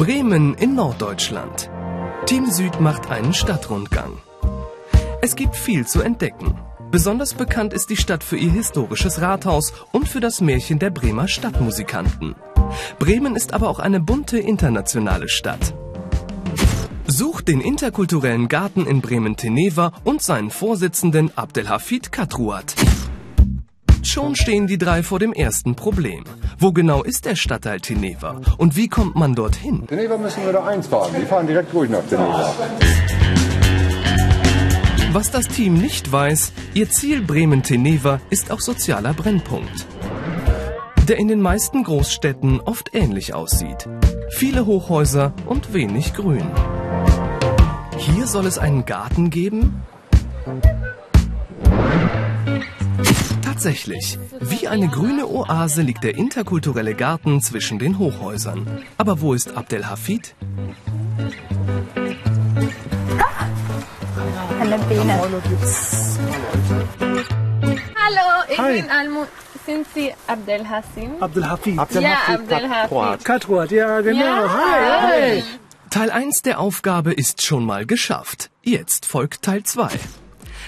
Bremen in Norddeutschland. Team Süd macht einen Stadtrundgang. Es gibt viel zu entdecken. Besonders bekannt ist die Stadt für ihr historisches Rathaus und für das Märchen der Bremer Stadtmusikanten. Bremen ist aber auch eine bunte internationale Stadt. Sucht den interkulturellen Garten in Bremen-Teneva und seinen Vorsitzenden Abdelhafid Katruat. Schon stehen die drei vor dem ersten Problem. Wo genau ist der Stadtteil Teneva und wie kommt man dorthin? Teneva müssen wir da eins fahren. Die fahren direkt ruhig nach Teneva. Was das Team nicht weiß, ihr Ziel Bremen-Teneva ist auch sozialer Brennpunkt. Der in den meisten Großstädten oft ähnlich aussieht. Viele Hochhäuser und wenig Grün. Hier soll es einen Garten geben? Tatsächlich, wie eine grüne Oase liegt der interkulturelle Garten zwischen den Hochhäusern. Aber wo ist Abdelhafid? Eine Biene. Hallo, ich Hi. bin Almu. Sind Sie Abdel Hassim? Abdelhafid. Ja, Abdel Hassim. Katruat, ja genau. Ja, Hi, hi. Teil 1 der Aufgabe ist schon mal geschafft. Jetzt folgt Teil 2.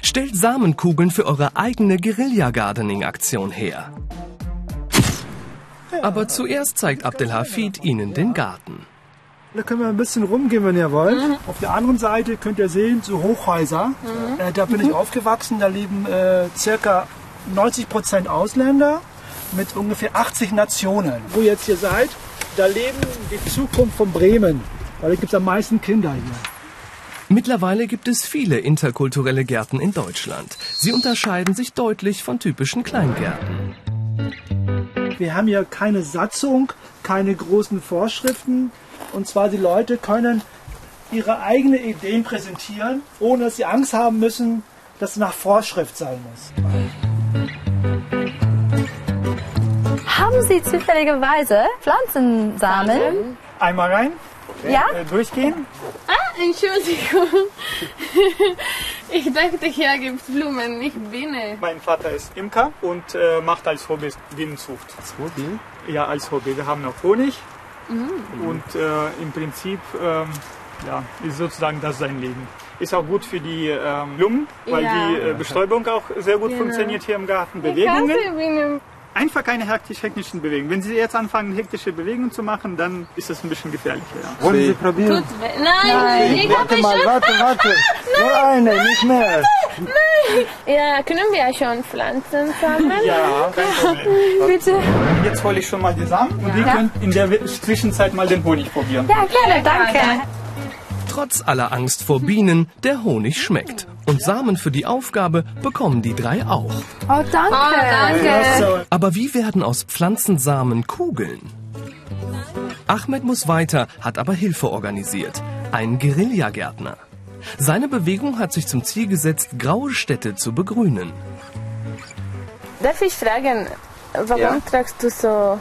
Stellt Samenkugeln für eure eigene Guerilla-Gardening-Aktion her. Aber zuerst zeigt Abdelhafid Ihnen den Garten. Da können wir ein bisschen rumgehen, wenn ihr wollt. Auf der anderen Seite könnt ihr sehen, so Hochhäuser. Äh, da bin ich aufgewachsen. Da leben äh, circa 90 Prozent Ausländer mit ungefähr 80 Nationen. Wo ihr jetzt hier seid, da leben die Zukunft von Bremen. Weil da gibt es am meisten Kinder hier. Mittlerweile gibt es viele interkulturelle Gärten in Deutschland. Sie unterscheiden sich deutlich von typischen Kleingärten. Wir haben hier keine Satzung, keine großen Vorschriften. Und zwar die Leute können ihre eigenen Ideen präsentieren, ohne dass sie Angst haben müssen, dass es nach Vorschrift sein muss. Haben Sie zufälligerweise Pflanzensamen? Einmal rein, Ja? äh, durchgehen. Ah, Entschuldigung. Ich dachte, hier gibt's Blumen, nicht Biene. Mein Vater ist Imker und äh, macht als Hobby Bienenzucht. Als Hobby? Ja, als Hobby. Wir haben auch Honig und äh, im Prinzip ähm, ja, ist sozusagen das sein Leben. Ist auch gut für die ähm, Blumen, weil Ja. die äh, Bestäubung auch sehr gut Genau. funktioniert hier im Garten. Ich Bewegungen, hasse Bienen. Einfach keine hektisch-hektischen Bewegungen. Wenn Sie jetzt anfangen, hektische Bewegungen zu machen, dann ist das ein bisschen gefährlicher. Ja. Wollen Sie probieren? Tut weh. Nein, ich Warte habe mal, schon. warte, warte. Nur eine, nicht mehr. Ja, können wir schon Pflanzen sammeln? Ja. Bitte. Jetzt hole ich schon mal die Samen und ihr könnt in der Zwischenzeit mal den Honig probieren. Ja, gerne, danke. Trotz aller Angst vor Bienen, der Honig schmeckt. Und Samen für die Aufgabe bekommen die drei auch. Oh, danke. Oh, danke. Aber wie werden aus Pflanzensamen Kugeln? Ahmed muss weiter, hat aber Hilfe organisiert. Ein Guerillagärtner. Seine Bewegung hat sich zum Ziel gesetzt, graue Städte zu begrünen. Darf ich fragen, warum Ja? tragst du so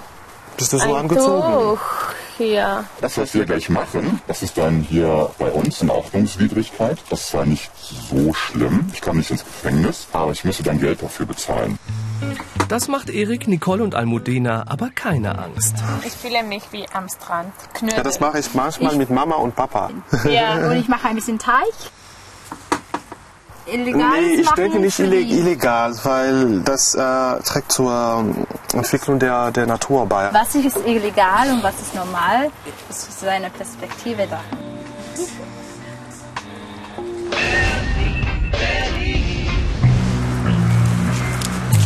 Bist du so ein angezogen? Tuch hier? Das, was wir gleich machen, das ist dann hier bei uns eine Ordnungswidrigkeit. Das ist zwar nicht so schlimm, ich kann nicht ins Gefängnis, aber ich müsste dann Geld dafür bezahlen. Das macht Erik, Nicole und Almudena aber keine Angst. Ich fühle mich wie am Strand. Knödel. Ja, das mache ich manchmal mit Mama und Papa. Ja. Und ich mache ein bisschen Teig. Illegal Nee, ich denke nicht illegal, weil das äh, trägt zur ähm, Entwicklung der, der Natur bei. Was ist illegal und was ist normal? Das ist seine Perspektive da.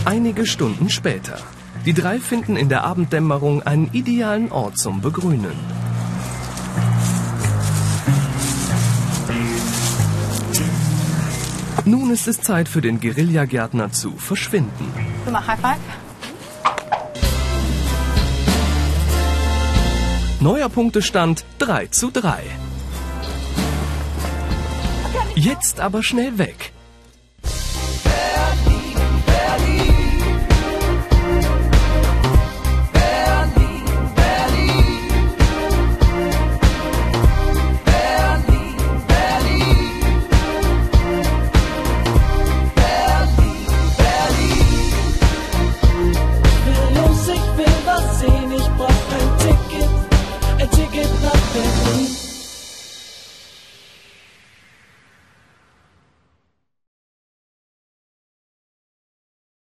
Einige Stunden später. Die drei finden in der Abenddämmerung einen idealen Ort zum Begrünen. Nun ist es Zeit für den Guerillagärtner zu verschwinden. Du mach High Neuer Punktestand 3 zu 3. Jetzt aber schnell weg.